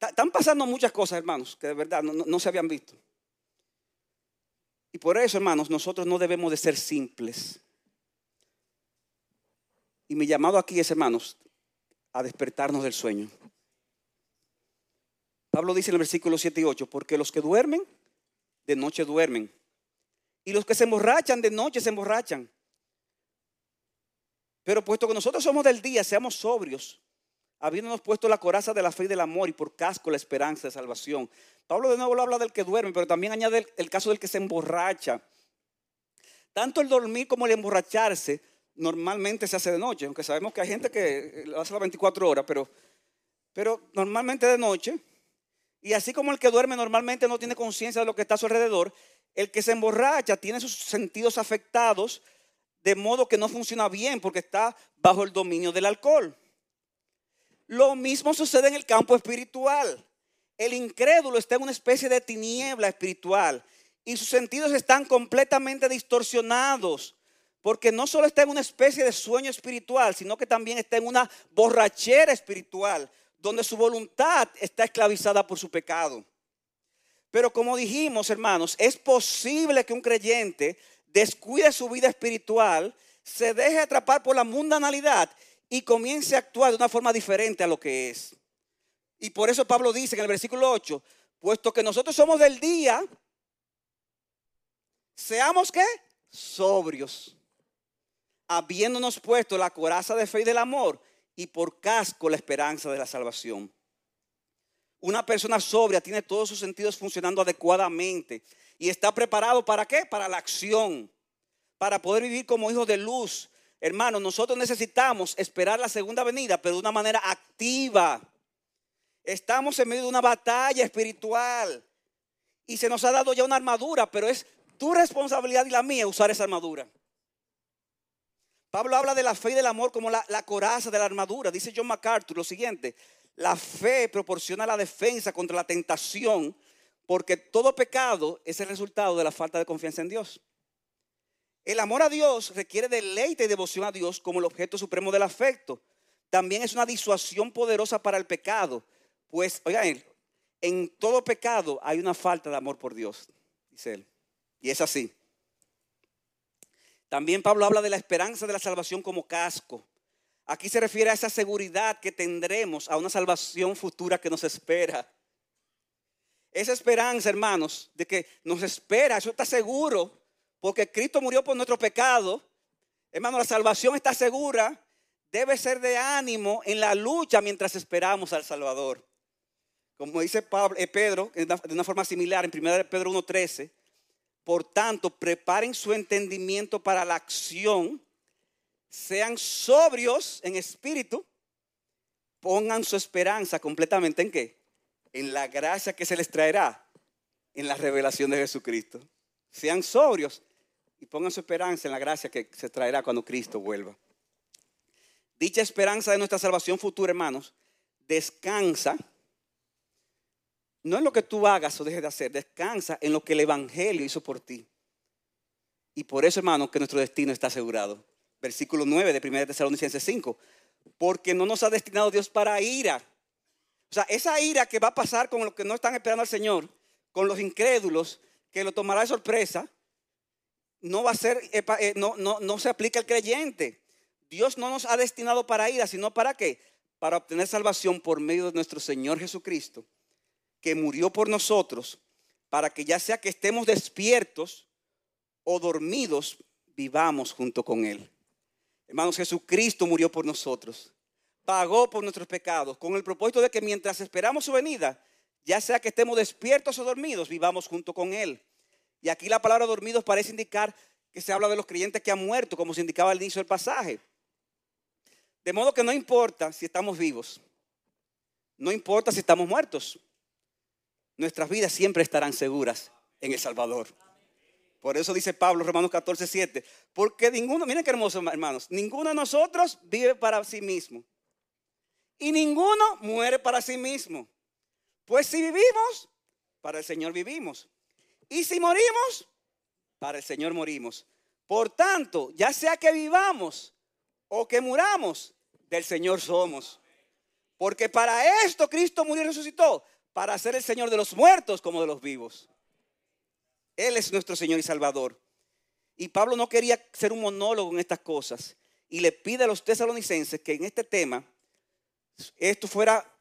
Están pasando muchas cosas, hermanos, que de verdad no, se habían visto. Y por eso, hermanos, nosotros no debemos de ser simples. Y mi llamado aquí es, hermanos, a despertarnos del sueño. Pablo dice en el versículo 7 y 8, porque los que duermen, de noche duermen. Y los que se emborrachan de noche se emborrachan. Pero puesto que nosotros somos del día, seamos sobrios, habiéndonos puesto la coraza de la fe y del amor y por casco la esperanza de salvación. Pablo de nuevo lo habla del que duerme, pero también añade el, caso del que se emborracha. Tanto el dormir como el emborracharse normalmente se hace de noche, aunque sabemos que hay gente que lo hace las 24 horas, pero, pero normalmente de noche. Y así como el que duerme normalmente no tiene conciencia de lo que está a su alrededor, el que se emborracha tiene sus sentidos afectados de modo que no funciona bien porque está bajo el dominio del alcohol. Lo mismo sucede en el campo espiritual. El incrédulo está en una especie de tiniebla espiritual y sus sentidos están completamente distorsionados porque no solo está en una especie de sueño espiritual, sino que también está en una borrachera espiritual donde su voluntad está esclavizada por su pecado. Pero como dijimos, hermanos, es posible que un creyente descuide su vida espiritual, se deje atrapar por la mundanalidad y comience a actuar de una forma diferente a lo que es. Y por eso Pablo dice en el versículo 8, puesto que nosotros somos del día, seamos qué? Sobrios, habiéndonos puesto la coraza de fe y del amor y por casco la esperanza de la salvación. Una persona sobria tiene todos sus sentidos funcionando adecuadamente y está preparado para qué? Para la acción, para poder vivir como hijos de luz. Hermanos, nosotros necesitamos esperar la segunda venida, pero de una manera activa. Estamos en medio de una batalla espiritual y se nos ha dado ya una armadura, pero es tu responsabilidad y la mía usar esa armadura. Pablo habla de la fe y del amor como la, la coraza de la armadura. Dice John MacArthur lo siguiente, La fe proporciona la defensa contra la tentación porque todo pecado es el resultado de la falta de confianza en Dios. El amor a Dios requiere deleite y devoción a Dios como el objeto supremo del afecto. También es una disuasión poderosa para el pecado. Pues, oigan, en todo pecado hay una falta de amor por Dios, dice él. Y es así. También Pablo habla de la esperanza de la salvación como casco. Aquí se refiere a esa seguridad que tendremos a una salvación futura que nos espera. Esa esperanza, hermanos, de que nos espera, eso está seguro, porque Cristo murió por nuestro pecado. Hermano, la salvación está segura. Debe ser de ánimo en la lucha mientras esperamos al Salvador. Como dice eh, Pedro, de una forma similar en 1 Pedro 1.13, por tanto, preparen su entendimiento para la acción, sean sobrios en espíritu, pongan su esperanza completamente en qué? En la gracia que se les traerá en la revelación de Jesucristo. Sean sobrios y pongan su esperanza en la gracia que se traerá cuando Cristo vuelva. Dicha esperanza de nuestra salvación futura, hermanos, descansa no en lo que tú hagas o dejes de hacer, descansa en lo que el Evangelio hizo por ti. Y por eso, hermano, que nuestro destino está asegurado. Versículo 9 de 1 Tesalonicenses 5. Porque no nos ha destinado Dios para ira. O sea, esa ira que va a pasar con los que no están esperando al Señor, con los incrédulos, que lo tomará de sorpresa, no va a ser, eh, eh, no, no, no se aplica al creyente. Dios no nos ha destinado para ira, sino para qué? Para obtener salvación por medio de nuestro Señor Jesucristo que murió por nosotros, para que ya sea que estemos despiertos o dormidos, vivamos junto con Él. Hermanos, Jesucristo murió por nosotros, pagó por nuestros pecados, con el propósito de que mientras esperamos su venida, ya sea que estemos despiertos o dormidos, vivamos junto con Él. Y aquí la palabra dormidos parece indicar que se habla de los creyentes que han muerto, como se indicaba al inicio del pasaje. De modo que no importa si estamos vivos, no importa si estamos muertos nuestras vidas siempre estarán seguras en el Salvador. Por eso dice Pablo, Romanos 14, 7. Porque ninguno, miren qué hermoso hermanos, ninguno de nosotros vive para sí mismo. Y ninguno muere para sí mismo. Pues si vivimos, para el Señor vivimos. Y si morimos, para el Señor morimos. Por tanto, ya sea que vivamos o que muramos, del Señor somos. Porque para esto Cristo murió y resucitó, para ser el Señor de los muertos como de los vivos. Él es nuestro Señor y Salvador. Y Pablo no quería ser un monólogo en estas cosas. Y le pide a los tesalonicenses que en este tema esto fuera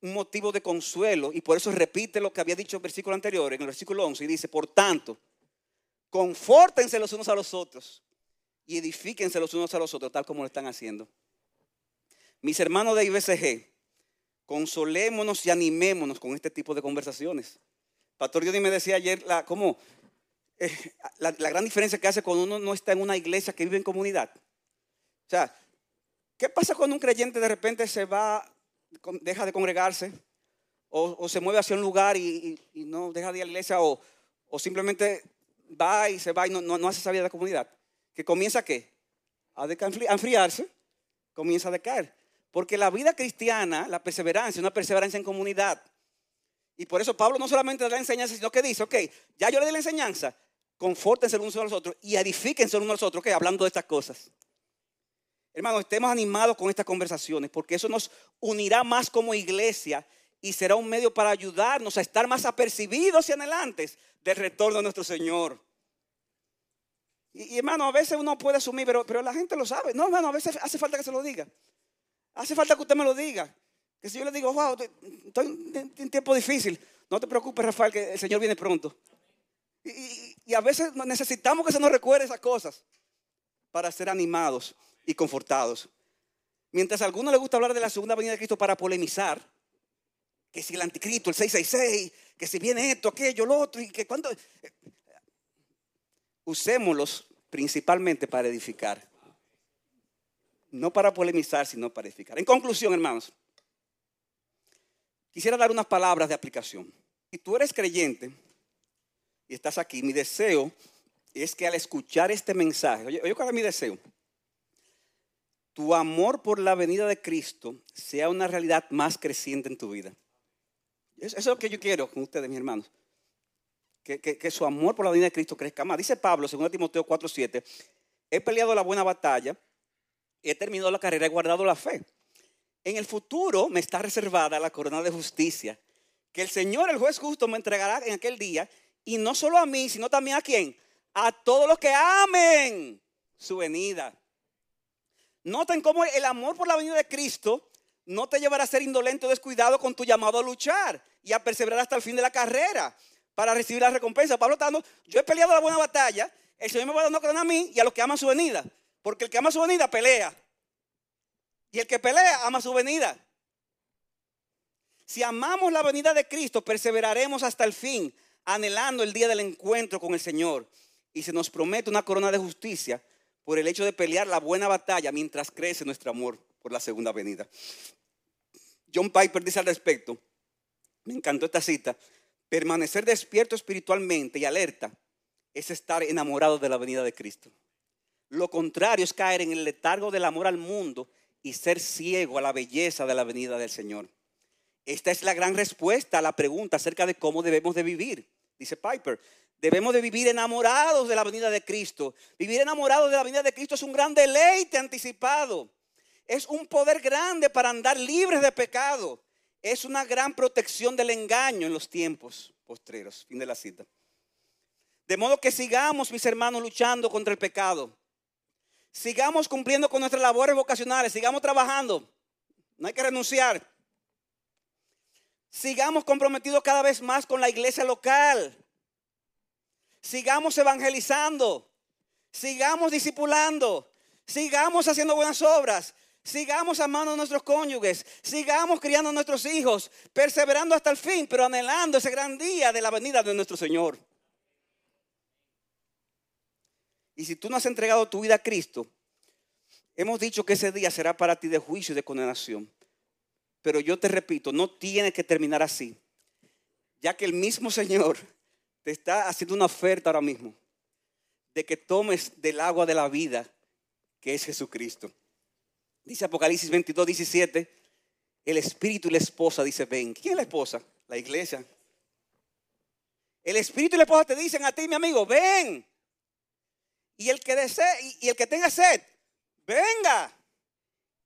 un motivo de consuelo. Y por eso repite lo que había dicho en el versículo anterior, en el versículo 11. Y dice, por tanto, confórtense los unos a los otros y edifíquense los unos a los otros, tal como lo están haciendo. Mis hermanos de IBCG, Consolémonos y animémonos con este tipo de conversaciones. Pastor Dios me decía ayer la, cómo, eh, la, gran diferencia que hace cuando uno no está en una iglesia que vive en comunidad. O sea, ¿qué pasa cuando un creyente de repente se va, deja de congregarse o, se mueve hacia un lugar y, no deja de ir a la iglesia o, simplemente va y se va y no, no, hace esa vida de comunidad? Que comienza qué? A, a enfriarse, comienza a decaer. Porque la vida cristiana, la perseverancia, es una perseverancia en comunidad. Y por eso Pablo no solamente da la enseñanza, sino que dice, ok, ya yo le di la enseñanza, confórtense unos a los otros y edifíquense unos a los otros, ok, hablando de estas cosas. Hermanos, estemos animados con estas conversaciones, porque eso nos unirá más como iglesia y será un medio para ayudarnos a estar más apercibidos y anhelantes del retorno de nuestro Señor. Y, hermano, a veces uno puede asumir, pero, pero la gente lo sabe. No, hermano, a veces hace falta que se lo diga. Hace falta que usted me lo diga. Que si yo le digo, wow, estoy en tiempo difícil, no te preocupes, Rafael, que el Señor viene pronto. Y, a veces necesitamos que se nos recuerde esas cosas para ser animados y confortados. Mientras a algunos les gusta hablar de la segunda venida de Cristo para polemizar, que si el anticristo, el 666, que si viene esto, aquello, lo otro, y que cuando... Usémoslos principalmente para edificar no para polemizar, sino para edificar. En conclusión, hermanos, quisiera dar unas palabras de aplicación. Si tú eres creyente y estás aquí, mi deseo es que al escuchar este mensaje, oye, oye ¿cuál es mi deseo? Tu amor por la venida de Cristo sea una realidad más creciente en tu vida. Eso es lo que yo quiero con ustedes, mis hermanos. Que, que su amor por la venida de Cristo crezca más. Dice Pablo, 2 Timoteo 4:7, he peleado la buena batalla, he terminado la carrera, he guardado la fe. En el futuro me está reservada la corona de justicia, que el Señor, el juez justo, me entregará en aquel día, y no solo a mí, sino también a quién? A todos los que amen su venida. Noten cómo el amor por la venida de Cristo no te llevará a ser indolente o descuidado con tu llamado a luchar y a perseverar hasta el fin de la carrera para recibir la recompensa. Pablo está dando, yo he peleado la buena batalla, el Señor me va dando a mí y a los que aman su venida. Porque el que ama su venida pelea. Y el que pelea ama su venida. Si amamos la venida de Cristo, perseveraremos hasta el fin, anhelando el día del encuentro con el Señor. Y se nos promete una corona de justicia por el hecho de pelear la buena batalla mientras crece nuestro amor por la segunda venida. John Piper dice al respecto, me encantó esta cita, permanecer despierto espiritualmente y alerta es estar enamorado de la venida de Cristo. Lo contrario es caer en el letargo del amor al mundo y ser ciego a la belleza de la venida del Señor. Esta es la gran respuesta a la pregunta acerca de cómo debemos de vivir, dice Piper. Debemos de vivir enamorados de la venida de Cristo. Vivir enamorados de la venida de Cristo es un gran deleite anticipado. Es un poder grande para andar libres de pecado. Es una gran protección del engaño en los tiempos postreros. Fin de la cita. De modo que sigamos, mis hermanos, luchando contra el pecado. Sigamos cumpliendo con nuestras labores vocacionales. Sigamos trabajando. No hay que renunciar. Sigamos comprometidos cada vez más con la iglesia local sigamos evangelizando, sigamos discipulando, sigamos haciendo buenas obras, sigamos amando a nuestros cónyuges, sigamos criando a nuestros hijos, perseverando hasta el fin, pero anhelando ese gran día de la venida de nuestro Señor. Y si tú no has entregado tu vida a Cristo, hemos dicho que ese día será para ti de juicio y de condenación. Pero yo te repito, no tiene que terminar así, ya que el mismo Señor te está haciendo una oferta ahora mismo de que tomes del agua de la vida que es Jesucristo. Dice Apocalipsis 22, 17, el espíritu y la esposa dice, ven. ¿Quién es la esposa? La iglesia. El espíritu y la esposa te dicen a ti, mi amigo, ven. Y el que desee, y el que tenga sed, venga.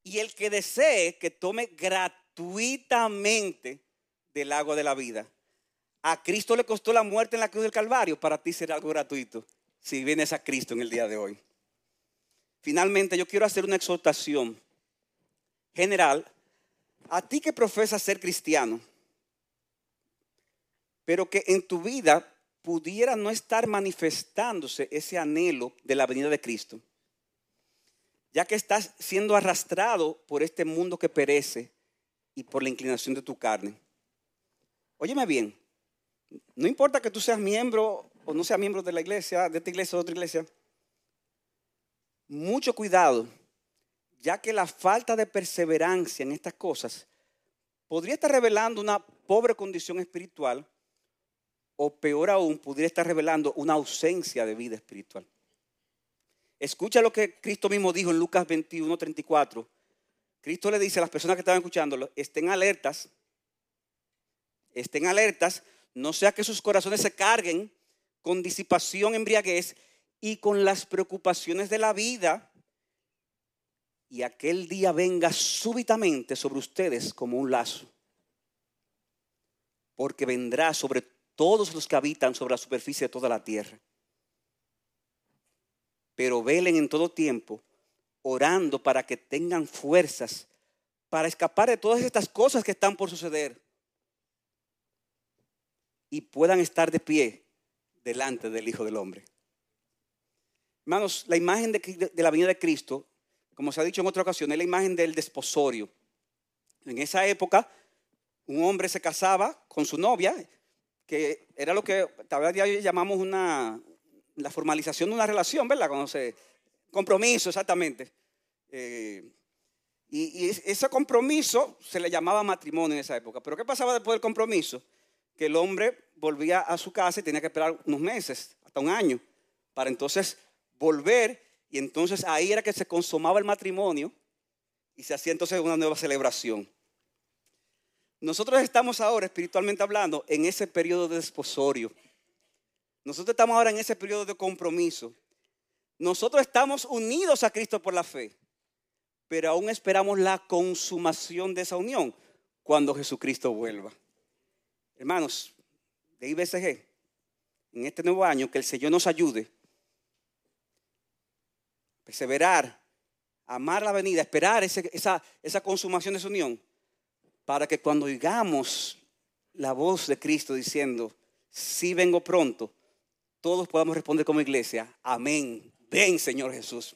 Y el que desee que tome gratuitamente del agua de la vida. A Cristo le costó la muerte en la cruz del Calvario, para ti será algo gratuito si vienes a Cristo en el día de hoy. Finalmente, yo quiero hacer una exhortación general a ti que profesas ser cristiano, pero que en tu vida pudiera no estar manifestándose ese anhelo de la venida de Cristo, ya que estás siendo arrastrado por este mundo que perece y por la inclinación de tu carne. Óyeme bien, no importa que tú seas miembro o no seas miembro de la iglesia, de esta iglesia o de otra iglesia. Mucho cuidado, ya que la falta de perseverancia en estas cosas podría estar revelando una pobre condición espiritual o peor aún, podría estar revelando una ausencia de vida espiritual. Escucha lo que Cristo mismo dijo en Lucas 21, 34. Cristo le dice a las personas que estaban escuchándolo, estén alertas, estén alertas no sea que sus corazones se carguen con disipación, embriaguez y con las preocupaciones de la vida. Y aquel día venga súbitamente sobre ustedes como un lazo. Porque vendrá sobre todos los que habitan sobre la superficie de toda la tierra. Pero velen en todo tiempo, orando para que tengan fuerzas para escapar de todas estas cosas que están por suceder y puedan estar de pie delante del Hijo del Hombre. Hermanos, la imagen de, la venida de Cristo, como se ha dicho en otra ocasión, es la imagen del desposorio. En esa época, un hombre se casaba con su novia, que era lo que tal vez llamamos una, la formalización de una relación, ¿verdad? Cuando se, compromiso, exactamente. Eh, y, y, ese compromiso se le llamaba matrimonio en esa época. Pero ¿qué pasaba después del compromiso? Que el hombre volvía a su casa y tenía que esperar unos meses, hasta un año, para entonces volver. Y entonces ahí era que se consumaba el matrimonio Y se hacía entonces una nueva celebración. Nosotros estamos ahora, espiritualmente hablando, en ese periodo de desposorio. Nosotros estamos ahora en ese periodo de compromiso. Nosotros estamos unidos a Cristo por la fe, pero aún esperamos la consumación de esa unión cuando Jesucristo vuelva. Hermanos, de IBSG, en este nuevo año, que el Señor nos ayude a perseverar, amar la venida, esperar esa, esa consumación de su unión, para que cuando oigamos la voz de Cristo diciendo, si vengo pronto, todos podamos responder como iglesia, amén. Ven, Señor Jesús.